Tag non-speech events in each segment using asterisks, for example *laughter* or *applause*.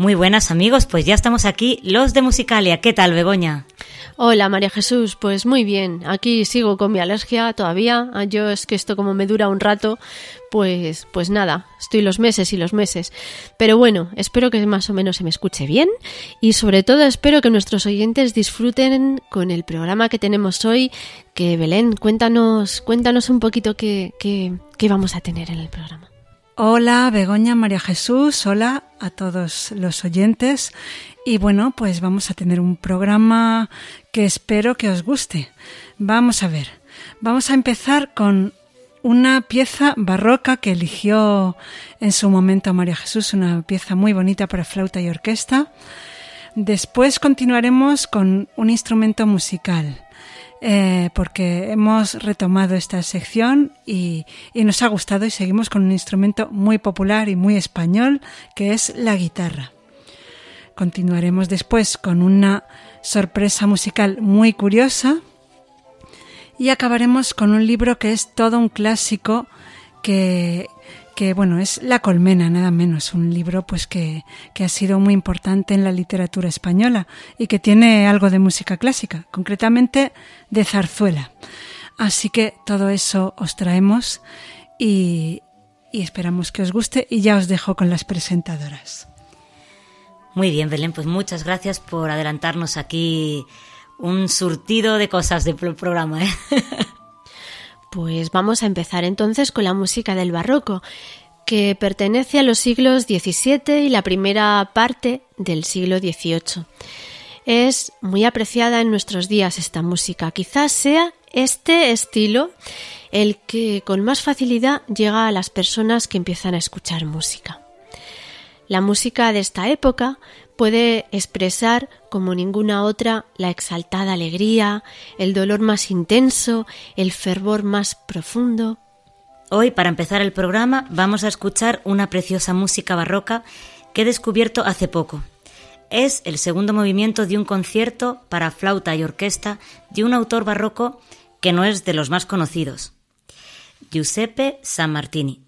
Muy buenas amigos, pues ya estamos aquí, los de Musicalia. ¿Qué tal, Begoña? Hola María Jesús, pues muy bien, aquí sigo con mi alergia todavía, Ah, yo es que esto como me dura un rato, pues pues nada, estoy los meses y los meses. Pero bueno, espero que más o menos se me escuche bien y sobre todo espero que nuestros oyentes disfruten con el programa que tenemos hoy, que Belén, cuéntanos, cuéntanos un poquito qué, qué, qué vamos a tener en el programa. Hola, Begoña, María Jesús, hola a todos los oyentes. Y bueno, pues vamos a tener un programa que espero que os guste. Vamos a ver, vamos a empezar con una pieza barroca que eligió en su momento María Jesús, una pieza muy bonita para flauta y orquesta. Después continuaremos con un instrumento musical eh, porque hemos retomado esta sección y, y nos ha gustado y seguimos con un instrumento muy popular y muy español que es la guitarra. Continuaremos después con una sorpresa musical muy curiosa y acabaremos con un libro que es todo un clásico que, que bueno, es La Colmena, nada menos, un libro pues que, que ha sido muy importante en la literatura española y que tiene algo de música clásica, concretamente de zarzuela. Así que todo eso os traemos y, y esperamos que os guste y ya os dejo con las presentadoras. Muy bien, Belén, pues muchas gracias por adelantarnos aquí un surtido de cosas del pro- programa. ¿eh? *laughs* Pues vamos a empezar entonces con la música del barroco, que pertenece a los siglos XVII y la primera parte del siglo XVIII. Es muy apreciada en nuestros días esta música. Quizás sea este estilo el que con más facilidad llega a las personas que empiezan a escuchar música. La música de esta época puede expresar como ninguna otra la exaltada alegría, el dolor más intenso, el fervor más profundo. Hoy, para empezar el programa, vamos a escuchar una preciosa música barroca que he descubierto hace poco. Es el segundo movimiento de un concierto para flauta y orquesta de un autor barroco que no es de los más conocidos. Giuseppe Sammartini.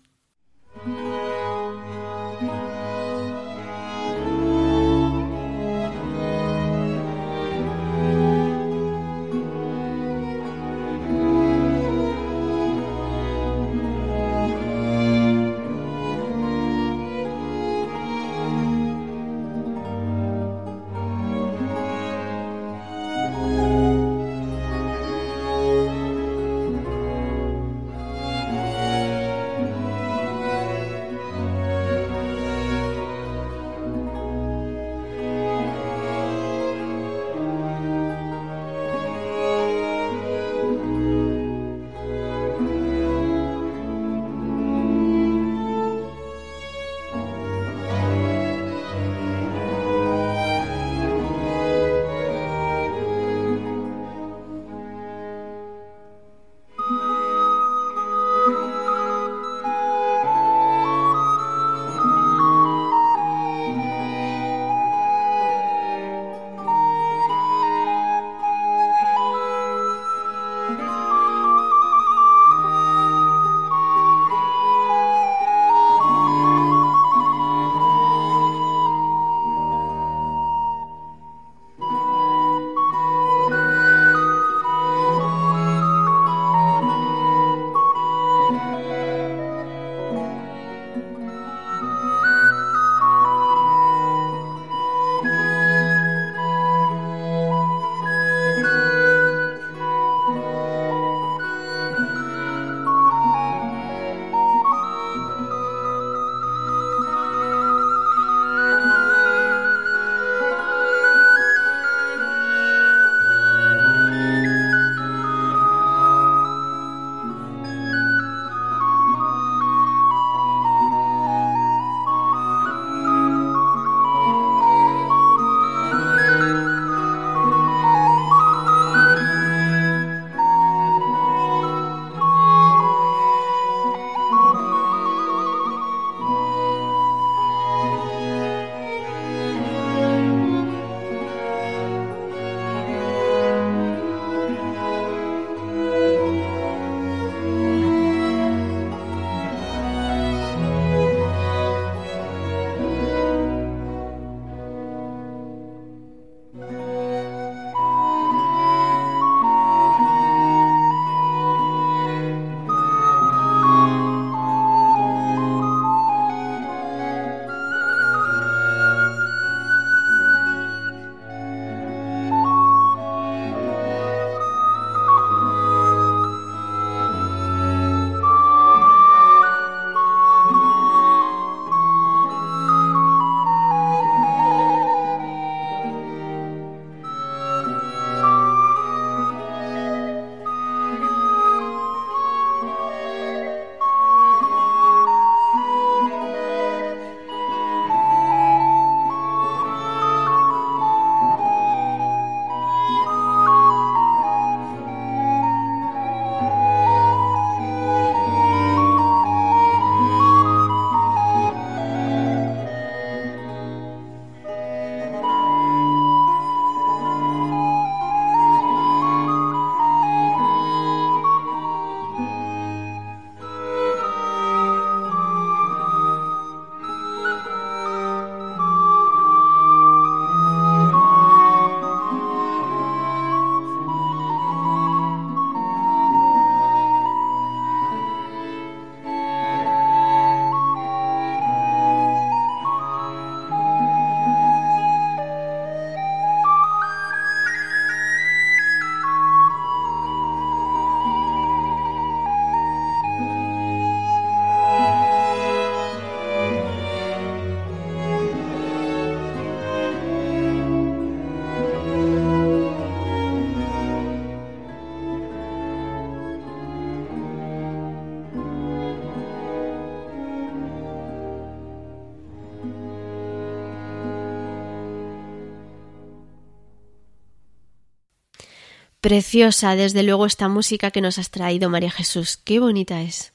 Preciosa, desde luego, esta música que nos has traído, María Jesús. Qué bonita es.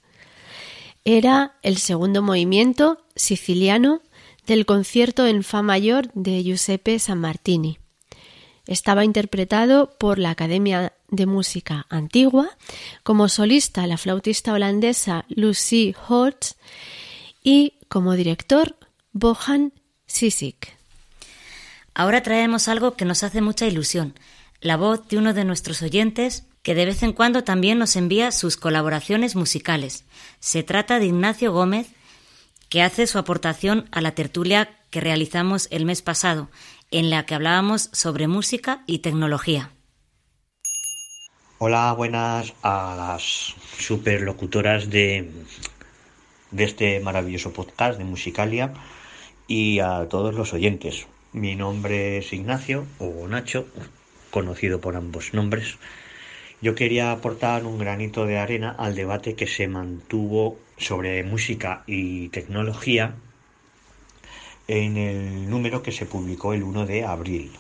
Era el segundo movimiento siciliano del concierto en Fa mayor de Giuseppe Sammartini. Estaba interpretado por la Academia de Música Antigua, como solista la flautista holandesa Lucy Hortz y como director Bohan Sisik. Ahora traemos algo que nos hace mucha ilusión, la voz de uno de nuestros oyentes que de vez en cuando también nos envía sus colaboraciones musicales. Se trata de Ignacio Gómez, que hace su aportación a la tertulia que realizamos el mes pasado, en la que hablábamos sobre música y tecnología. Hola, buenas a las superlocutoras de, de este maravilloso podcast de Musicalia y a todos los oyentes. Mi nombre es Ignacio o Nacho, conocido por ambos nombres. Yo quería aportar un granito de arena al debate que se mantuvo sobre música y tecnología en el número que se publicó el 1 de abril.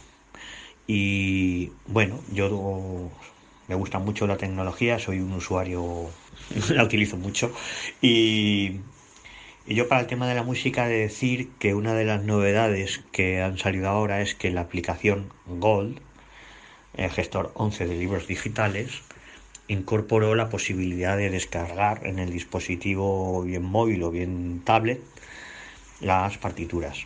Y bueno, yo me gusta mucho la tecnología, soy un usuario, *laughs* la utilizo mucho. Y, yo para el tema de la música de decir que una de las novedades que han salido ahora es que la aplicación Gold, el gestor 11 de libros digitales, incorporó la posibilidad de descargar en el dispositivo bien móvil o bien tablet las partituras.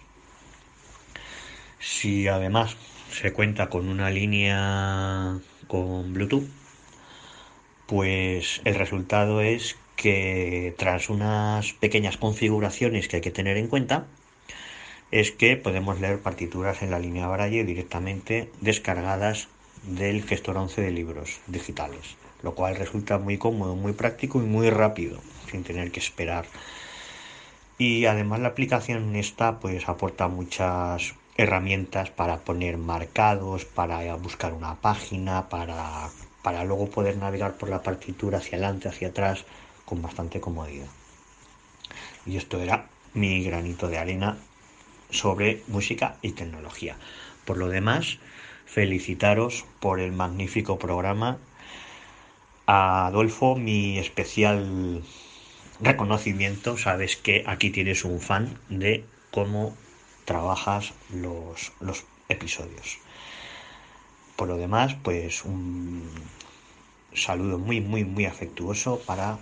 Si además se cuenta con una línea con Bluetooth, pues el resultado es que tras unas pequeñas configuraciones que hay que tener en cuenta, es que podemos leer partituras en la línea Braille directamente descargadas del gestor 11 de libros digitales, lo cual resulta muy cómodo, muy práctico y muy rápido, sin tener que esperar y además la aplicación esta pues aporta muchas herramientas para poner marcados, para buscar una página, para, para luego poder navegar por la partitura hacia adelante, hacia atrás con bastante comodidad. Y esto era mi granito de arena sobre música y tecnología. Por lo demás, felicitaros por el magnífico programa. Adolfo, mi especial reconocimiento, sabes que aquí tienes un fan de cómo trabajas los, los episodios. Por lo demás, pues un saludo muy, muy, muy afectuoso para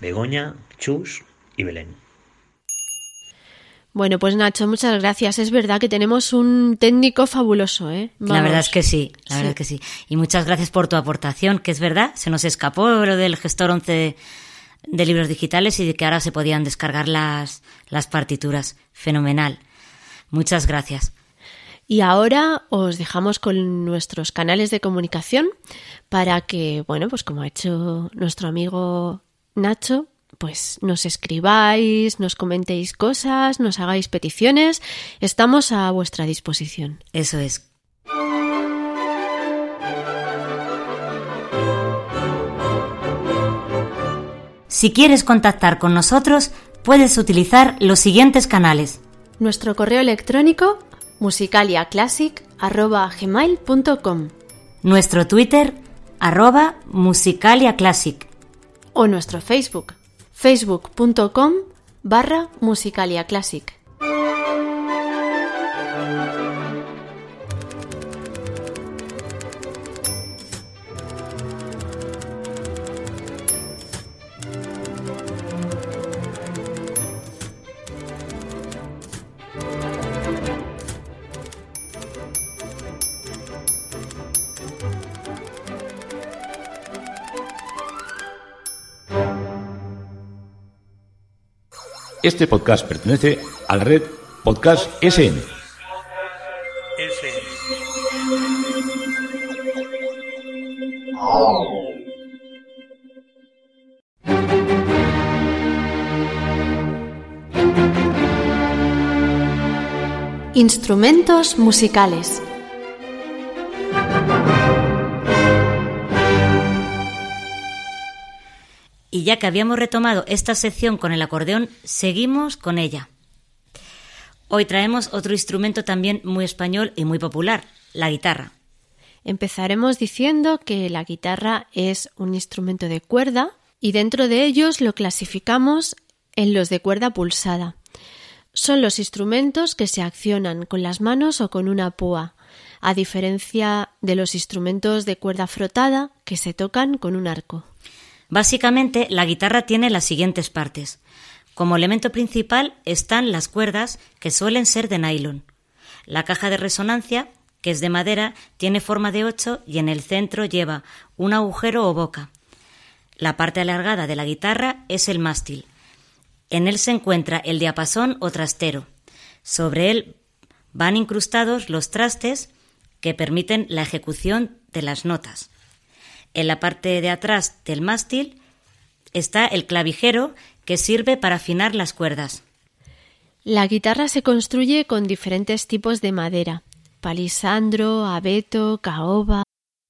Begoña, Chus y Belén. Bueno, pues Nacho, muchas gracias. Es verdad que tenemos un técnico fabuloso, ¿eh? La verdad es que sí, la verdad es que sí. Y muchas gracias por tu aportación, que es verdad, se nos escapó lo del gestor 11 de libros digitales y de que ahora se podían descargar las, las partituras. Fenomenal. Muchas gracias. Y ahora os dejamos con nuestros canales de comunicación para que, bueno, pues como ha hecho nuestro amigo Nacho, pues nos escribáis, nos comentéis cosas, nos hagáis peticiones. Estamos a vuestra disposición. Eso es. Si quieres contactar con nosotros, puedes utilizar los siguientes canales. Nuestro correo electrónico musicaliaclassic.gmail.com Nuestro Twitter arroba musicaliaclassic o nuestro Facebook facebook.com barra musicaliaclassic. Este podcast pertenece a la red Podcast SN. Instrumentos musicales. Ya que habíamos retomado esta sección con el acordeón, seguimos con ella. Hoy traemos otro instrumento también muy español y muy popular, la guitarra. Empezaremos diciendo que la guitarra es un instrumento de cuerda y dentro de ellos lo clasificamos en los de cuerda pulsada. Son los instrumentos que se accionan con las manos o con una púa. a diferencia de los instrumentos de cuerda frotada que se tocan con un arco. Básicamente, la guitarra tiene las siguientes partes. Como elemento principal están las cuerdas, que suelen ser de nylon. La caja de resonancia, que es de madera, tiene forma de ocho y en el centro lleva un agujero o boca. La parte alargada de la guitarra es el mástil. En él se encuentra el diapasón o trastero. Sobre él van incrustados los trastes que permiten la ejecución de las notas. En la parte de atrás del mástil está el clavijero que sirve para afinar las cuerdas. La guitarra se construye con diferentes tipos de madera: palisandro, abeto, caoba.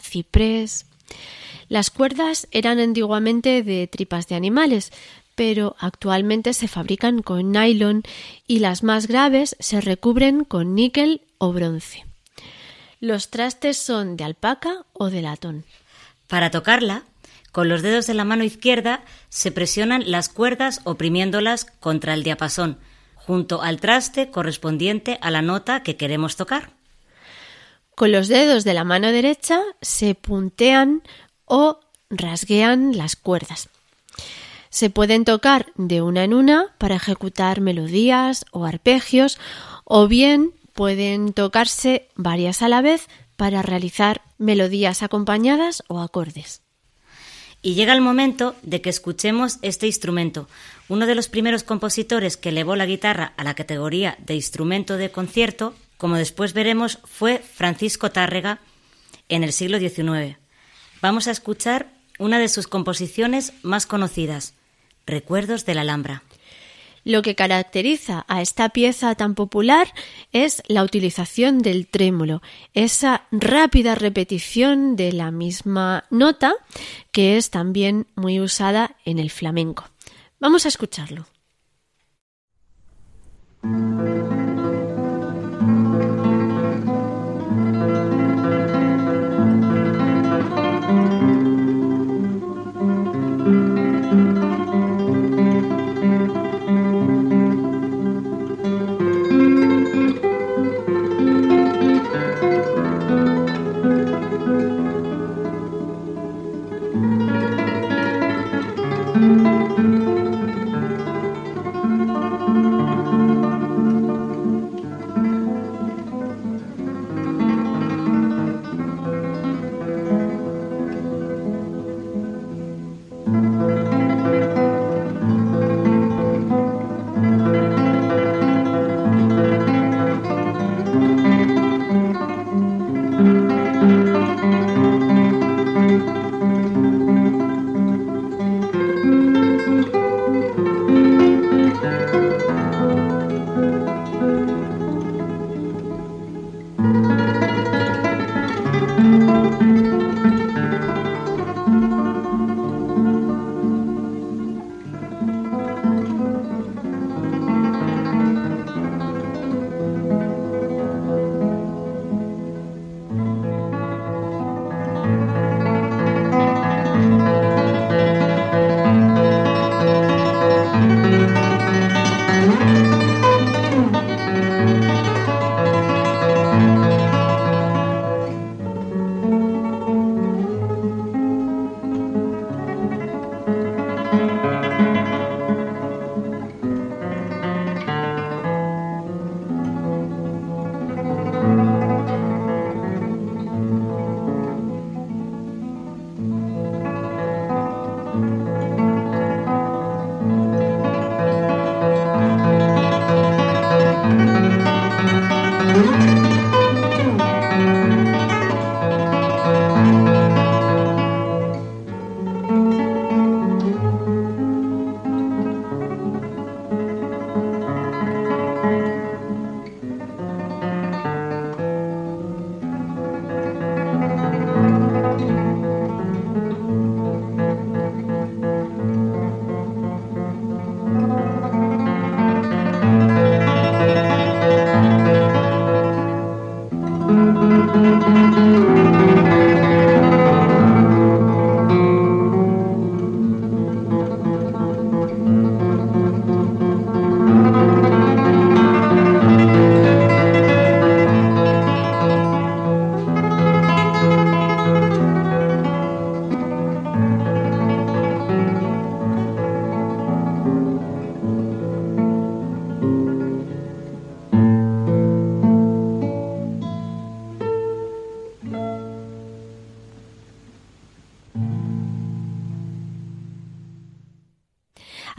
Ciprés. Las cuerdas eran antiguamente de tripas de animales, pero actualmente se fabrican con nylon y las más graves se recubren con níquel o bronce. Los trastes son de alpaca o de latón. Para tocarla, con los dedos de la mano izquierda se presionan las cuerdas oprimiéndolas contra el diapasón, junto al traste correspondiente a la nota que queremos tocar. Con los dedos de la mano derecha se puntean o rasguean las cuerdas. Se pueden tocar de una en una para ejecutar melodías o arpegios o bien pueden tocarse varias a la vez para realizar melodías acompañadas o acordes. Y llega el momento de que escuchemos este instrumento. Uno de los primeros compositores que elevó la guitarra a la categoría de instrumento de concierto, como después veremos, fue Francisco Tárrega en el siglo XIX. Vamos a escuchar una de sus composiciones más conocidas, Recuerdos de la Alhambra. Lo que caracteriza a esta pieza tan popular es la utilización del trémolo, esa rápida repetición de la misma nota que es también muy usada en el flamenco. Vamos a escucharlo.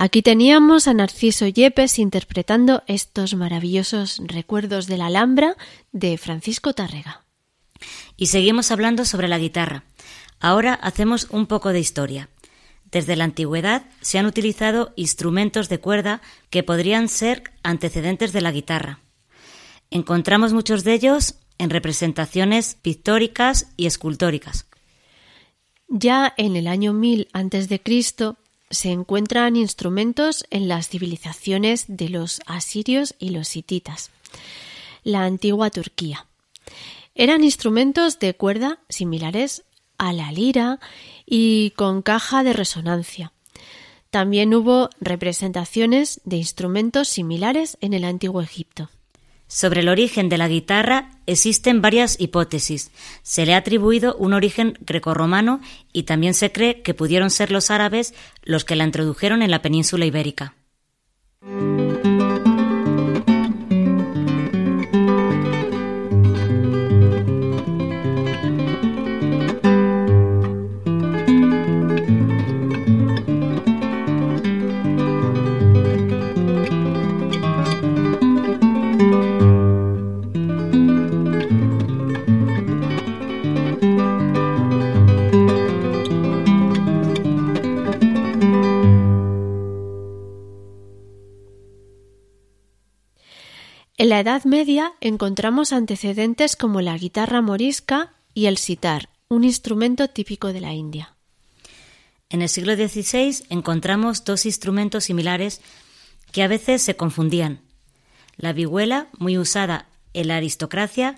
Aquí teníamos a Narciso Yepes interpretando estos maravillosos recuerdos de la Alhambra de Francisco Tárrega. Y seguimos hablando sobre la guitarra. Ahora hacemos un poco de historia. Desde la antigüedad se han utilizado instrumentos de cuerda que podrían ser antecedentes de la guitarra. Encontramos muchos de ellos en representaciones pictóricas y escultóricas. Ya en el año 1000 a.C. se encuentran instrumentos en las civilizaciones de los asirios y los hititas, la antigua Turquía. Eran instrumentos de cuerda similares a la lira y con caja de resonancia. También hubo representaciones de instrumentos similares en el antiguo Egipto. Sobre el origen de la guitarra existen varias hipótesis. Se le ha atribuido un origen grecorromano y también se cree que pudieron ser los árabes los que la introdujeron en la península ibérica. En la Edad Media encontramos antecedentes como la guitarra morisca y el sitar, un instrumento típico de la India. En el siglo XVI encontramos dos instrumentos similares que a veces se confundían. La vihuela, muy usada en la aristocracia,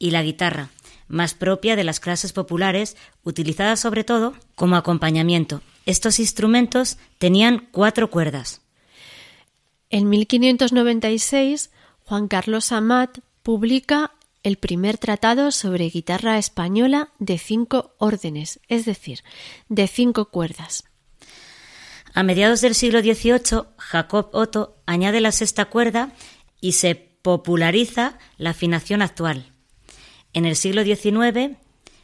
y la guitarra, más propia de las clases populares, utilizada sobre todo como acompañamiento. Estos instrumentos tenían cuatro cuerdas. En 1596 Juan Carlos Amat publica el primer tratado sobre guitarra española de cinco órdenes, es decir, de cinco cuerdas. A mediados del siglo XVIII, Jacob Otto añade la sexta cuerda y se populariza la afinación actual. En el siglo XIX,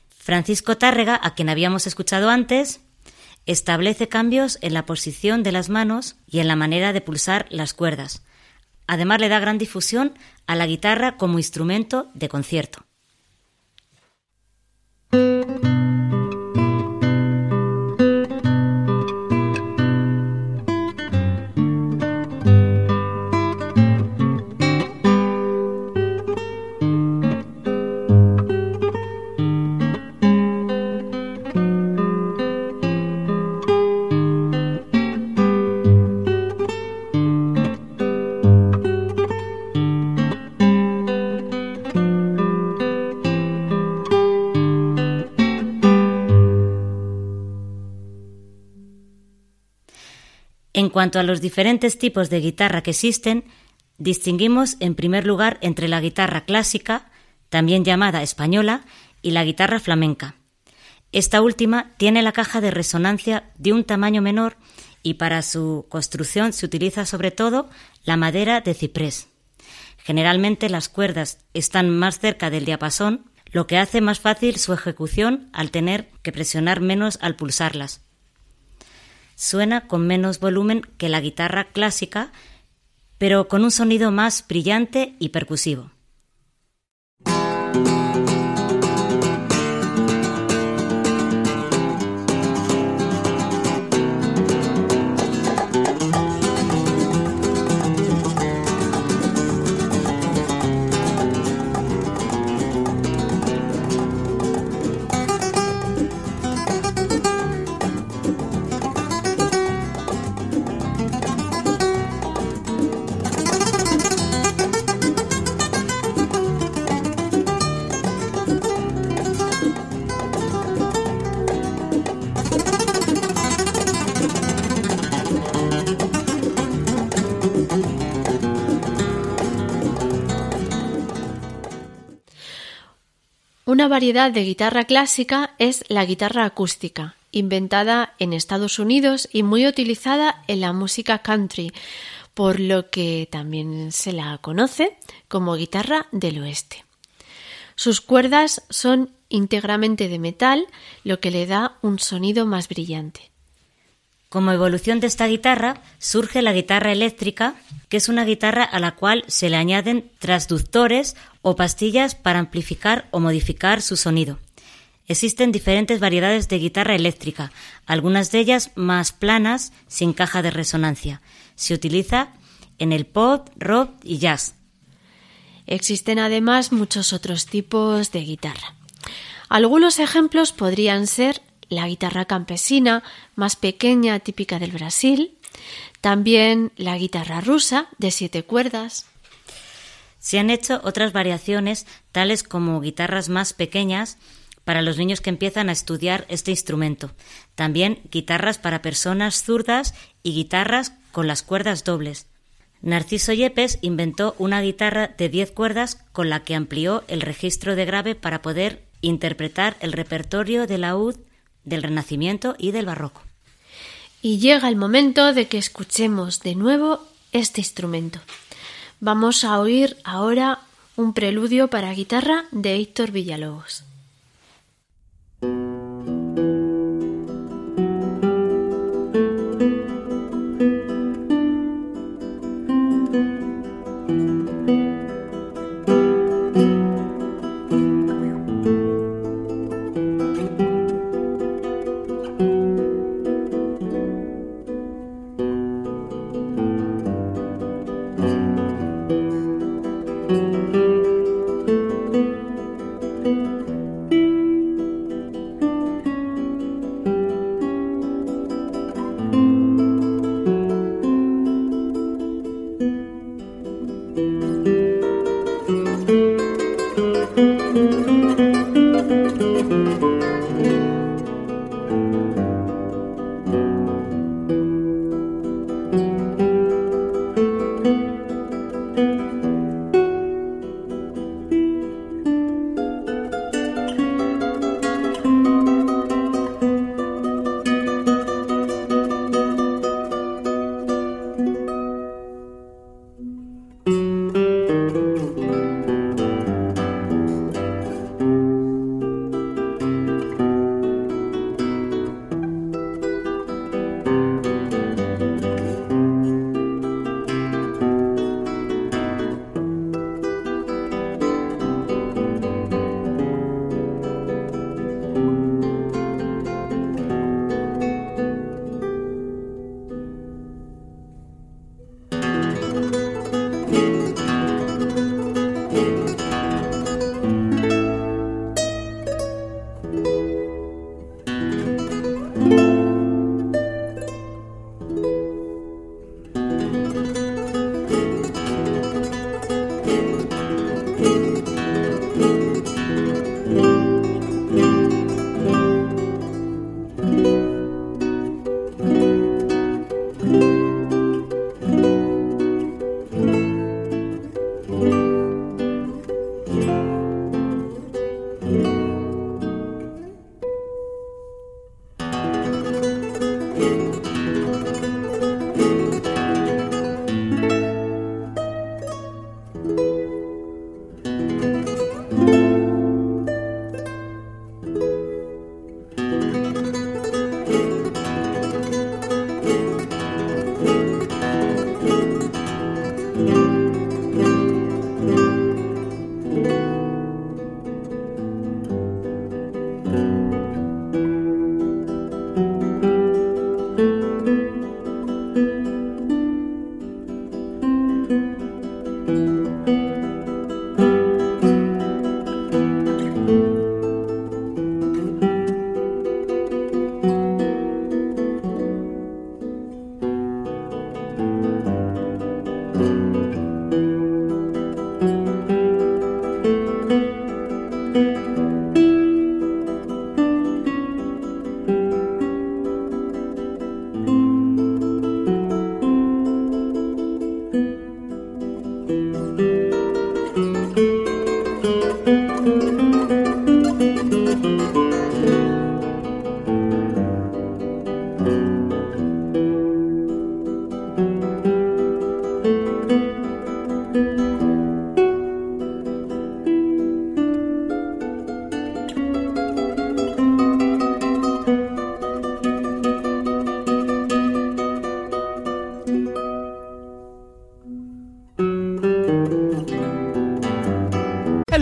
Francisco Tárrega, a quien habíamos escuchado antes, establece cambios en la posición de las manos y en la manera de pulsar las cuerdas, Además le da gran difusión a la guitarra como instrumento de concierto. Cuanto a los diferentes tipos de guitarra que existen, distinguimos en primer lugar entre la guitarra clásica, también llamada española, y la guitarra flamenca. Esta última tiene la caja de resonancia de un tamaño menor y para su construcción se utiliza sobre todo la madera de ciprés. Generalmente las cuerdas están más cerca del diapasón, lo que hace más fácil su ejecución al tener que presionar menos al pulsarlas. Suena con menos volumen que la guitarra clásica, pero con un sonido más brillante y percusivo. Variedad de guitarra clásica es la guitarra acústica, inventada en Estados Unidos y muy utilizada en la música country, por lo que también se la conoce como guitarra del oeste. Sus cuerdas son íntegramente de metal, lo que le da un sonido más brillante. Como evolución de esta guitarra surge la guitarra eléctrica, que es una guitarra a la cual se le añaden transductores o pastillas para amplificar o modificar su sonido. Existen diferentes variedades de guitarra eléctrica, algunas de ellas más planas, sin caja de resonancia. Se utiliza en el pop, rock y jazz. Existen además muchos otros tipos de guitarra. Algunos ejemplos podrían ser la guitarra campesina, más pequeña, típica del Brasil, también la guitarra rusa, de siete cuerdas. Se han hecho otras variaciones, tales como guitarras más pequeñas, para los niños que empiezan a estudiar este instrumento. También guitarras para personas zurdas y guitarras con las cuerdas dobles. Narciso Yepes inventó una guitarra de diez cuerdas con la que amplió el registro de grave para poder interpretar el repertorio de laúd del Renacimiento y del Barroco. Y llega el momento de que escuchemos de nuevo este instrumento. Vamos a oír ahora un preludio para guitarra de Héctor Villalobos.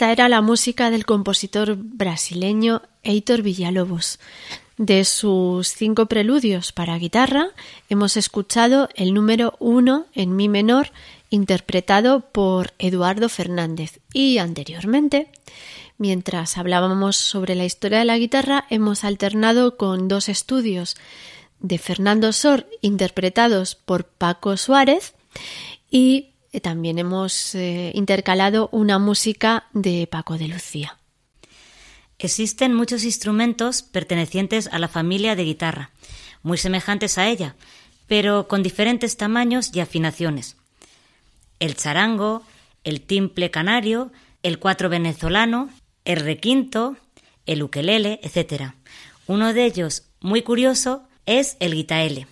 Esta era la música del compositor brasileño Heitor Villalobos. De sus cinco preludios para guitarra hemos escuchado el número uno en mi menor interpretado por Eduardo Fernández y anteriormente, mientras hablábamos sobre la historia de la guitarra, hemos alternado con dos estudios de Fernando Sor interpretados por Paco Suárez y también hemos eh, intercalado una música de Paco de Lucía. Existen muchos instrumentos pertenecientes a la familia de guitarra, muy semejantes a ella, pero con diferentes tamaños y afinaciones. El charango, el timple canario, el cuatro venezolano, el requinto, el ukelele, etc. Uno de ellos, muy curioso, es el guitaele,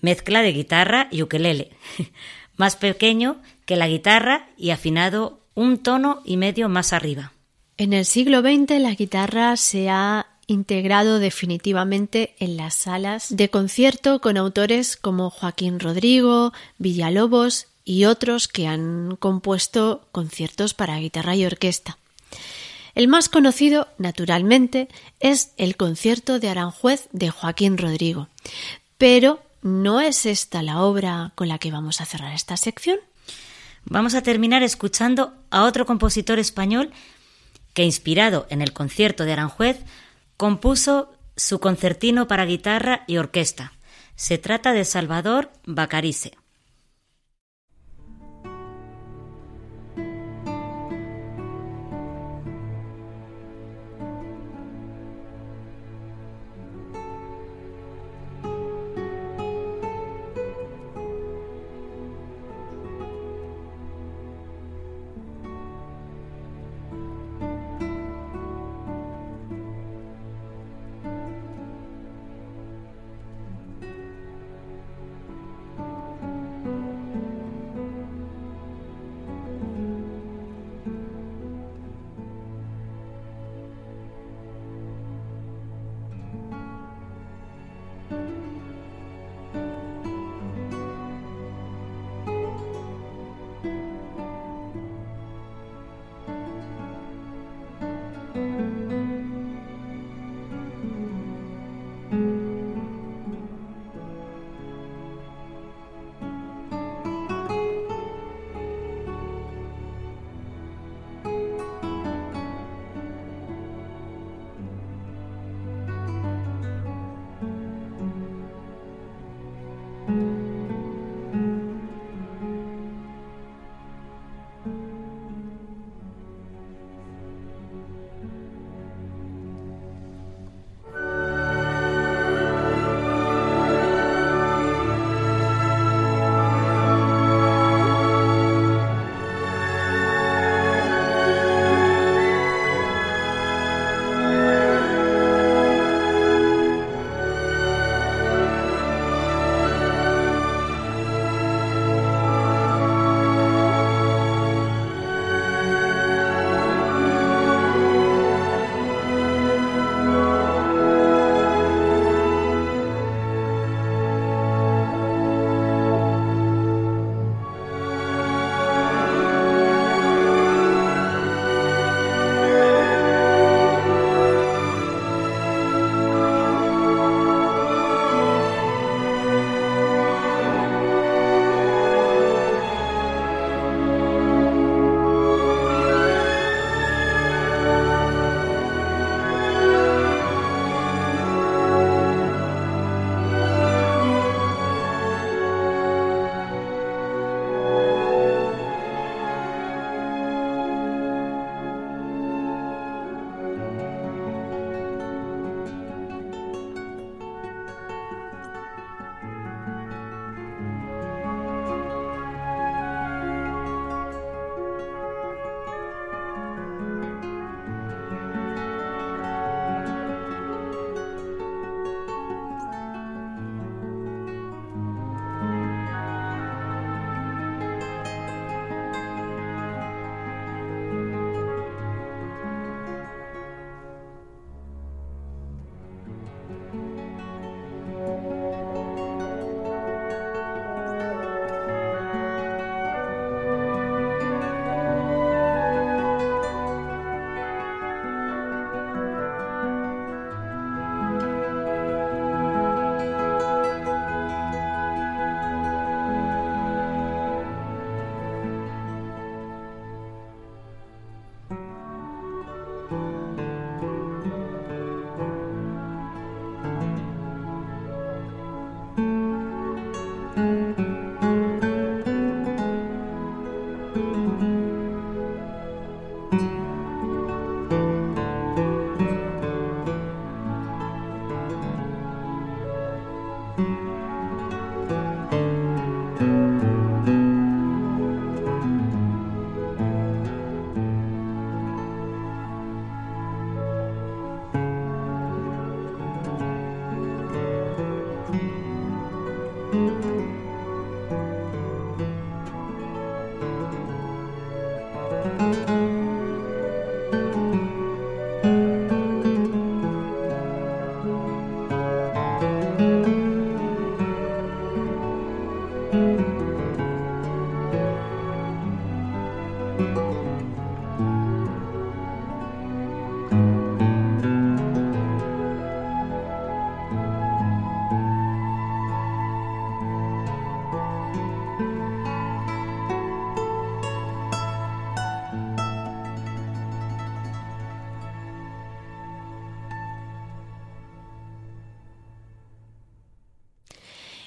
mezcla de guitarra y ukelele. *laughs* más pequeño que la guitarra y afinado un tono y medio más arriba. En el siglo XX la guitarra se ha integrado definitivamente en las salas de concierto con autores como Joaquín Rodrigo, Villalobos y otros que han compuesto conciertos para guitarra y orquesta. El más conocido, naturalmente, es el concierto de Aranjuez de Joaquín Rodrigo, pero ¿No es esta la obra con la que vamos a cerrar esta sección? Vamos a terminar escuchando a otro compositor español que, inspirado en el concierto de Aranjuez, compuso su concertino para guitarra y orquesta. Se trata de Salvador Bacarice.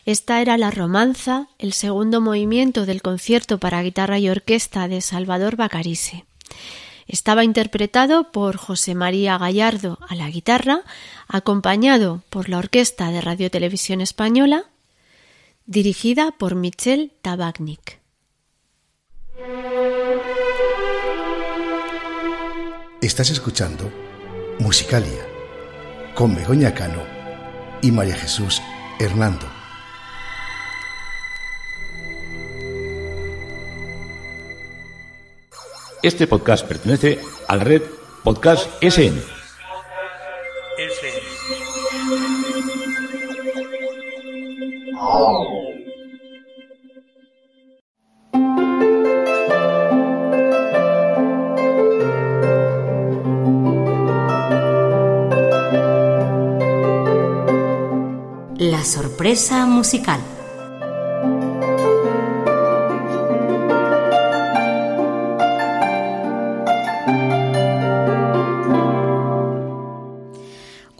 Esta era la romanza, el segundo movimiento del concierto para guitarra y orquesta de Salvador Bacarisse. Estaba interpretado por José María Gallardo a la guitarra, acompañado por la Orquesta de Radio Televisión Española, dirigida por Michel Tabachnik. Estás escuchando Musicalia con Begoña Cano y María Jesús Hernando. Este podcast pertenece a la red Podcast SN. La sorpresa musical.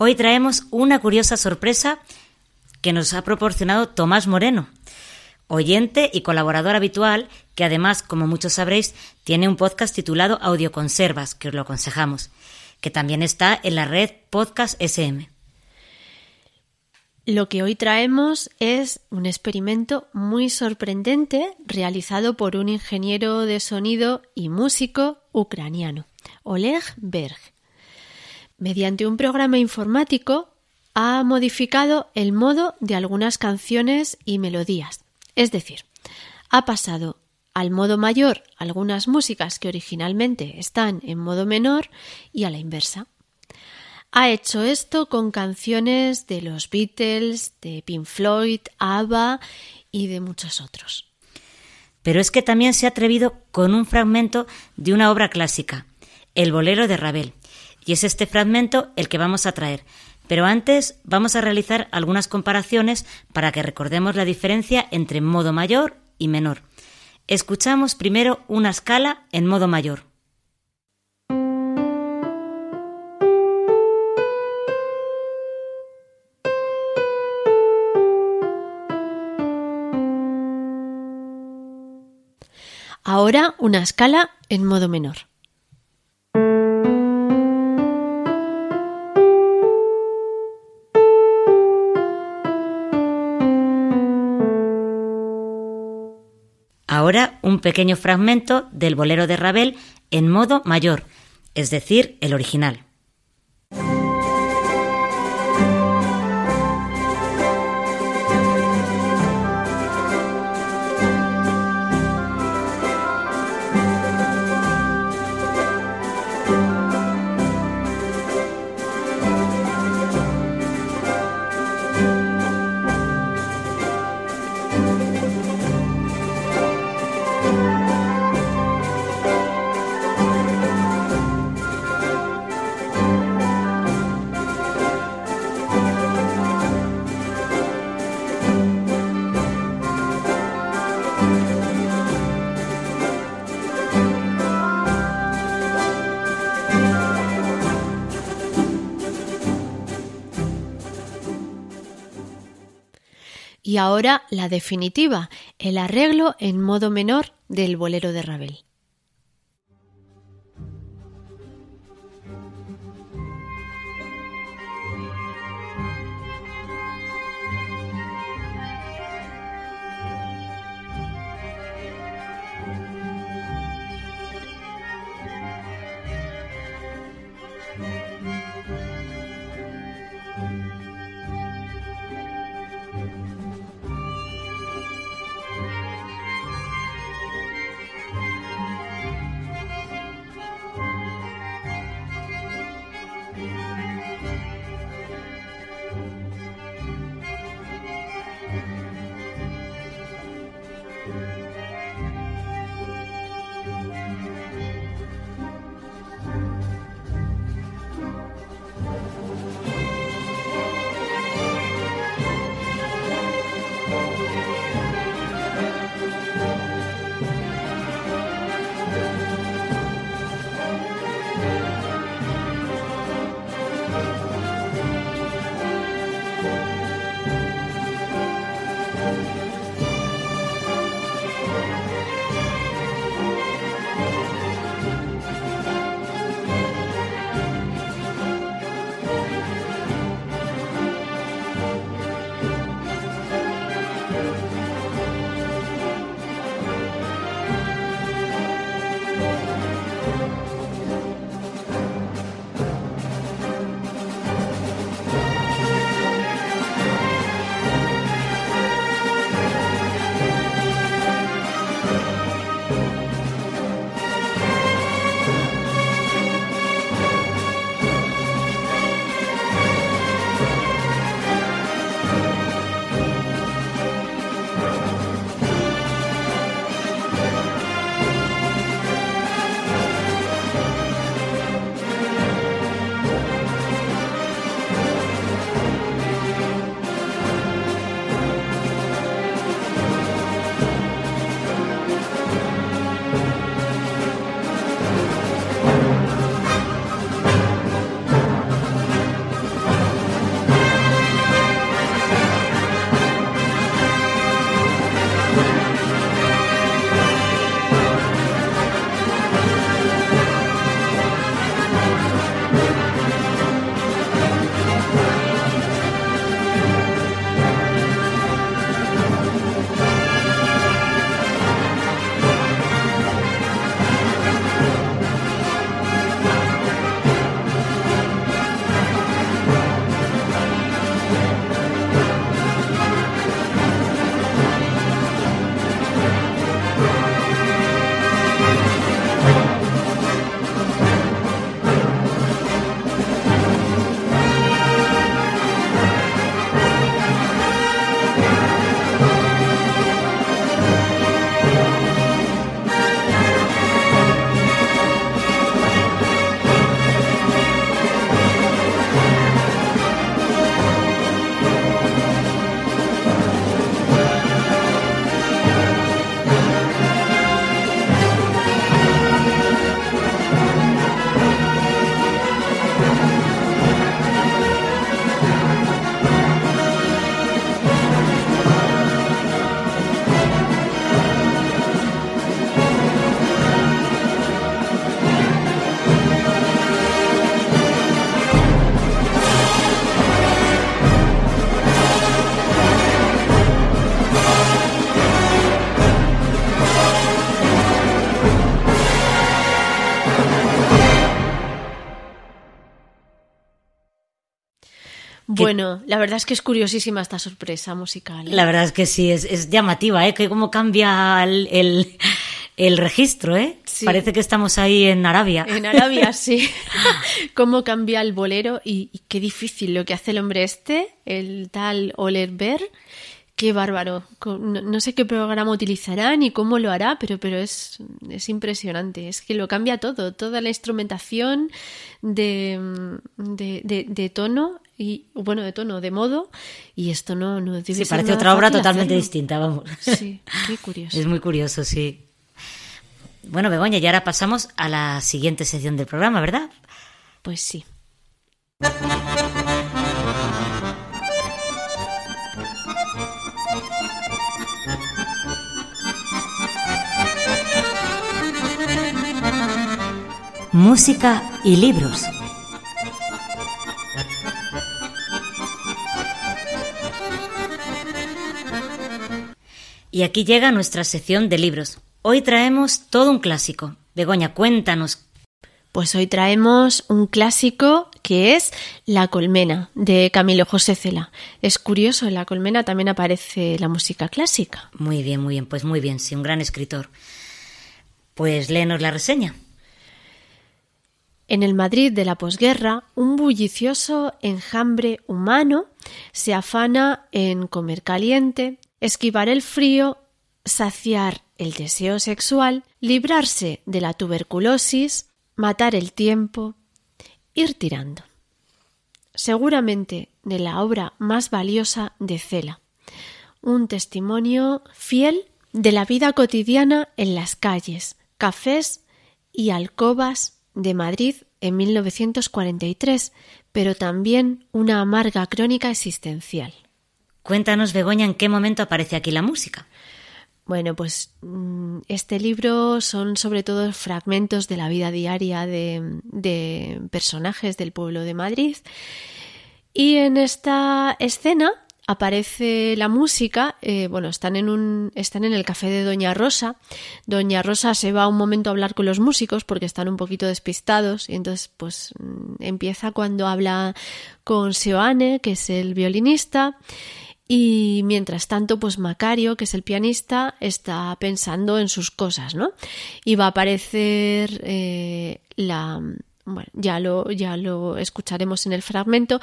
Hoy traemos una curiosa sorpresa que nos ha proporcionado Tomás Moreno, oyente y colaborador habitual, que además, como muchos sabréis, tiene un podcast titulado Audioconservas, que os lo aconsejamos, que también está en la red Podcast SM. Lo que hoy traemos es un experimento muy sorprendente realizado por un ingeniero de sonido y músico ucraniano, Oleg Berg. Mediante un programa informático ha modificado el modo de algunas canciones y melodías. Es decir, ha pasado al modo mayor algunas músicas que originalmente están en modo menor y a la inversa. Ha hecho esto con canciones de los Beatles, de Pink Floyd, ABBA y de muchos otros. Pero es que también se ha atrevido con un fragmento de una obra clásica, El bolero de Ravel. Y es este fragmento el que vamos a traer. Pero antes vamos a realizar algunas comparaciones para que recordemos la diferencia entre modo mayor y menor. Escuchamos primero una escala en modo mayor. Ahora una escala en modo menor. Ahora un pequeño fragmento del bolero de Ravel en modo mayor, es decir, el original. Y ahora la definitiva, el arreglo en modo menor del bolero de Ravel. Bueno, la verdad es que es curiosísima esta sorpresa musical. ¿eh? La verdad es que sí, es, es llamativa, ¿eh? Que cómo cambia el, el, el registro, ¿eh? Sí. Parece que estamos ahí en Arabia. En Arabia, *laughs* sí. *laughs* cómo cambia el bolero y, y, qué difícil lo que hace el hombre este, el tal Oler Ber. Qué bárbaro. No, no, sé qué programa utilizará ni cómo lo hará, pero, pero es, es impresionante. Es que lo cambia todo. Toda la instrumentación de, de, de, de tono y bueno de tono de modo y esto no no sí parece otra obra totalmente hacerlo. distinta vamos. Sí qué curioso. Es muy curioso sí. Bueno Begoña y ahora pasamos a la siguiente sección del programa verdad pues sí. Música y libros Y aquí llega nuestra sección de libros. Hoy traemos todo un clásico. Begoña, cuéntanos. Pues hoy traemos un clásico que es La colmena de Camilo José Cela. Es curioso, en La colmena también aparece la música clásica. Muy bien, muy bien, pues muy bien, sí, un gran escritor. Pues léenos la reseña. En el Madrid de la posguerra, un bullicioso enjambre humano se afana en comer caliente, esquivar el frío, saciar el deseo sexual, librarse de la tuberculosis, matar el tiempo, ir tirando. Seguramente de la obra más valiosa de Cela, un testimonio fiel de la vida cotidiana en las calles, cafés y alcobas de Madrid en 1943, pero también una amarga crónica existencial. Cuéntanos, Begoña, en qué momento aparece aquí la música. Bueno, pues mm, este libro son sobre todo fragmentos de la vida diaria de, personajes del pueblo de Madrid. Y en esta escena aparece la música, eh, bueno, están en un, están en el café de Doña Rosa. Doña Rosa se va un momento a hablar con los músicos porque están un poquito despistados y entonces pues mm, empieza cuando habla con Seoane, que es el violinista, y mientras tanto, pues Macario, que es el pianista, está pensando en sus cosas, ¿no? Y va a aparecer eh, la, bueno, ya lo, ya lo escucharemos en el fragmento,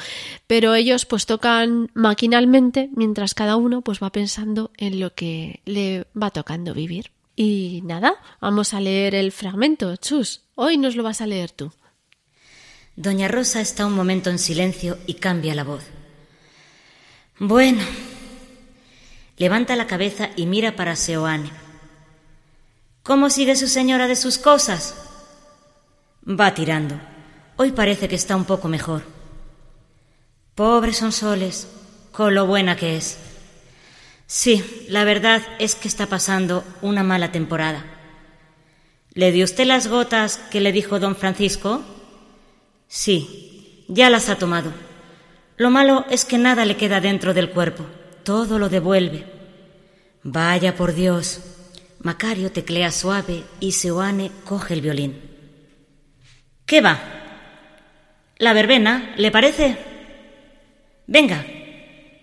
pero ellos pues tocan maquinalmente mientras cada uno pues va pensando en lo que le va tocando vivir. Y nada, vamos a leer el fragmento. Chus, hoy nos lo vas a leer tú. Doña Rosa está un momento en silencio y cambia la voz. Bueno, levanta la cabeza y mira para Seoane. ¿Cómo sigue su señora de sus cosas? Va tirando. Hoy parece que está un poco mejor. Pobre Sonsoles, con lo buena que es. Sí, la verdad es que está pasando una mala temporada. ¿Le dio usted las gotas que le dijo don Francisco? Sí, ya las ha tomado. Lo malo es que nada le queda dentro del cuerpo, todo lo devuelve. Vaya por Dios. Macario teclea suave y Seoane coge el violín. ¿Qué va? ¿La verbena, le parece? Venga.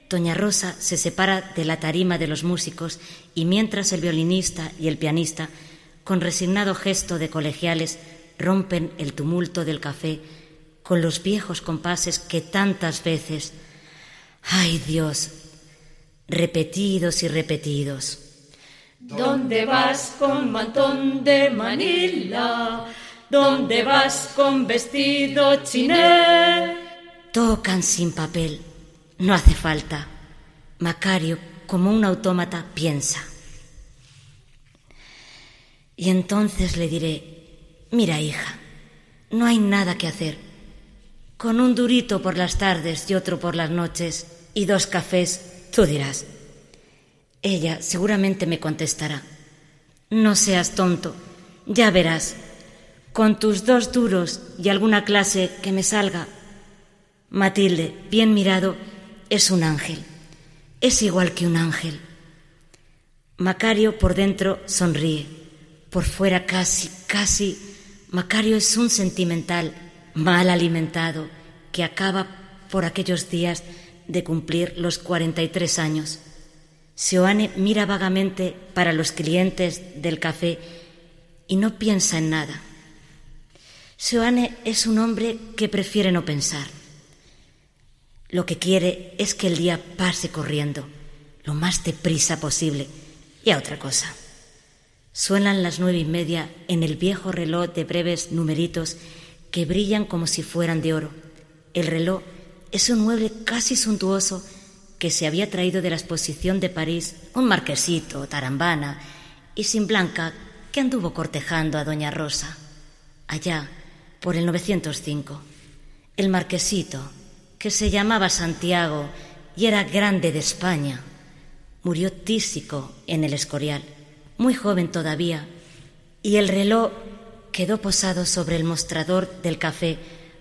Doña Rosa se separa de la tarima de los músicos y mientras el violinista y el pianista, con resignado gesto de colegiales, rompen el tumulto del café con los viejos compases que tantas veces, ay Dios, repetidos y repetidos. ¿Dónde vas con mantón de Manila? ¿Dónde vas con vestido chiné? Tocan sin papel. No hace falta. Macario, como un autómata, piensa. Y entonces le diré, mira hija, no hay nada que hacer. Con un durito por las tardes y otro por las noches y dos cafés, tú dirás. Ella seguramente me contestará, no seas tonto, ya verás con tus dos duros y alguna clase que me salga. Matilde, bien mirado, es un ángel. Es igual que un ángel. Macario por dentro sonríe. Por fuera casi, casi. Macario es un sentimental, mal alimentado, que acaba por aquellos días de cumplir los 43 años. Seoane mira vagamente para los clientes del café y no piensa en nada. Seoane es un hombre que prefiere no pensar. Lo que quiere es que el día pase corriendo, lo más deprisa posible, y a otra cosa. Suenan las nueve y media en el viejo reloj de breves numeritos que brillan como si fueran de oro. El reloj es un mueble casi suntuoso que se había traído de la exposición de París un marquesito, tarambana, y sin blanca que anduvo cortejando a Doña Rosa. Allá, por el 905. El marquesito, que se llamaba Santiago y era grande de España, murió tísico en el Escorial, muy joven todavía, y el reloj quedó posado sobre el mostrador del café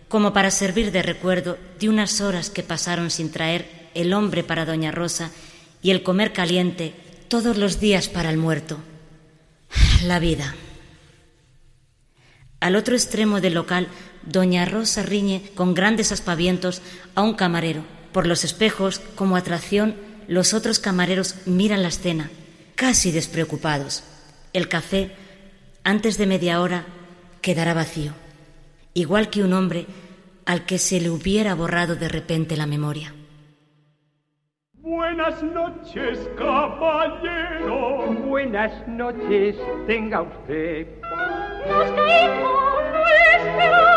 como para servir de recuerdo de unas horas que pasaron sin traer el hombre para Doña Rosa y el comer caliente todos los días para el muerto. La vida. Al otro extremo del local, doña Rosa riñe con grandes aspavientos a un camarero. Por los espejos, como atracción, los otros camareros miran la escena, casi despreocupados. El café, antes de media hora, quedará vacío, igual que un hombre al que se le hubiera borrado de repente la memoria. Buenas noches, caballero. Buenas noches, tenga usted. Nuestra hijo no esperaba.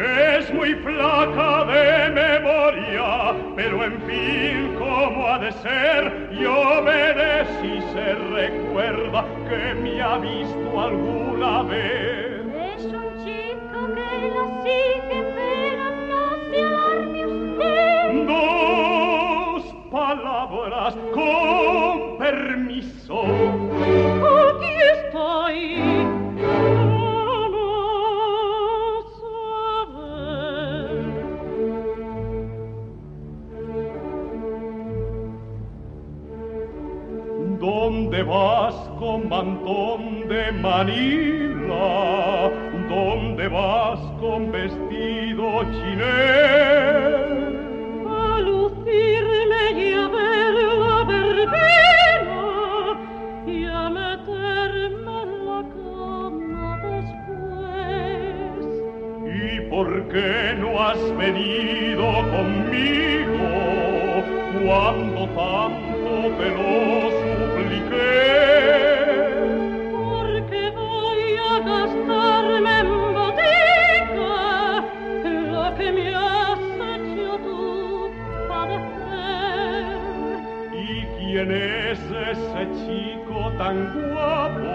Es muy flaca de memoria, pero en fin, como ha de ser, yo veré si se recuerda que me ha visto alguna vez. Es un chico que la sigue, pero no se alarme usted. Dos palabras con permiso. Aquí estoy. ¿Dónde vas con mantón de Manila? ¿Dónde vas con vestido chiné? A lucirme y a ver la verbena y a meterme en la cama después. ¿Y por qué no has venido conmigo cuando tanto te tan guapo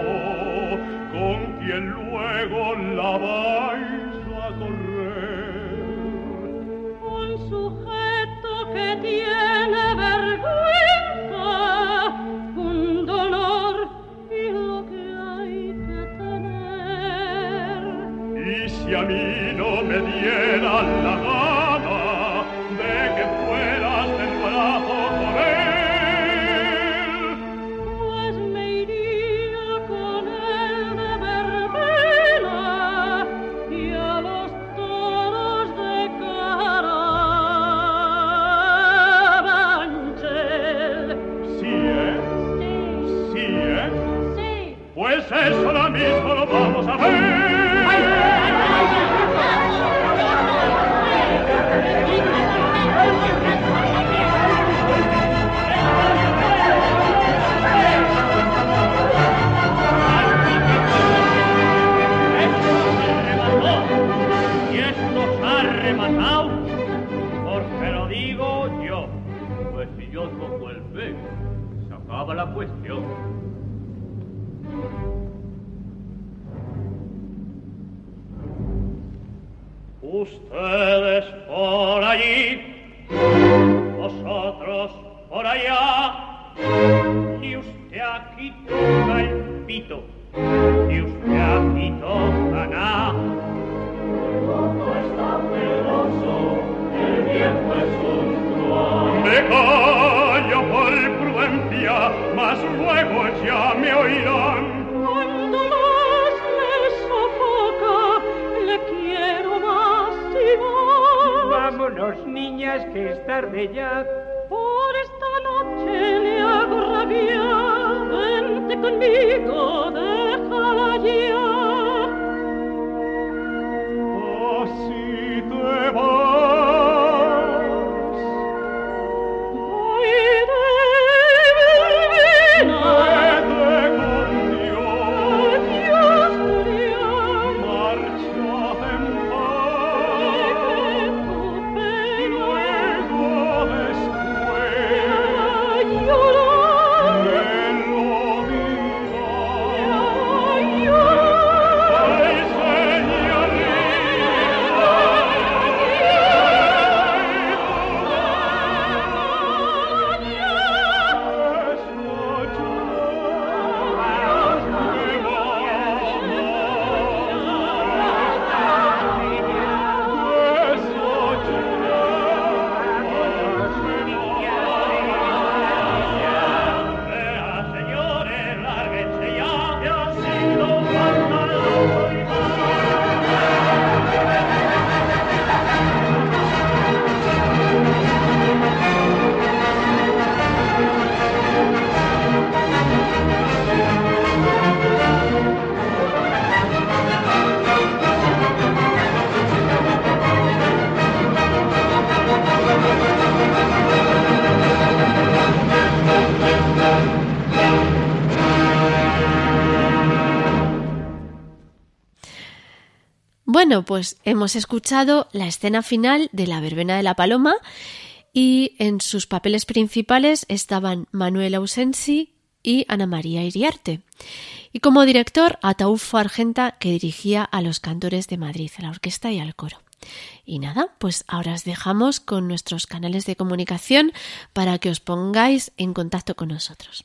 con quien luego la vais a correr? Un sujeto que tiene vergüenza, un dolor y lo que hay que tener. Y si a mí no me diera acaba la cuestión. Ustedes por allí, vosotros por allá, Ni usted aquí toca el pito, ni usted aquí toca nada. me callo por prudencia, mas luego ya me oirán. Cuando más me sofoca, le quiero más y más. Vámonos, niñas, que es tarde ya. Por esta noche le hago rabiar, vente conmigo, Bueno, pues hemos escuchado la escena final de la verbena de la paloma y en sus papeles principales estaban Manuel Ausensi y Ana María Iriarte. Y como director, Ataúfo Argenta, que dirigía a los cantores de Madrid, a la orquesta y al coro. Y nada, pues ahora os dejamos con nuestros canales de comunicación para que os pongáis en contacto con nosotros.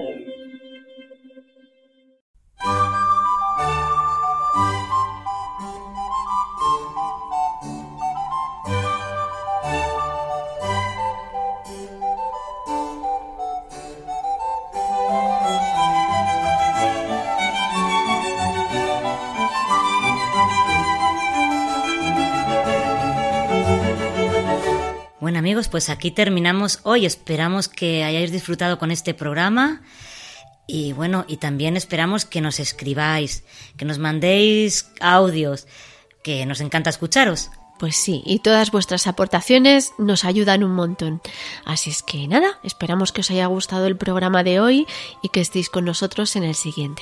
Pues aquí terminamos hoy. Esperamos que hayáis disfrutado con este programa. Y bueno, y también esperamos que nos escribáis, que nos mandéis audios, que nos encanta escucharos. Pues sí, y todas vuestras aportaciones nos ayudan un montón. Así es que nada, esperamos que os haya gustado el programa de hoy y que estéis con nosotros en el siguiente.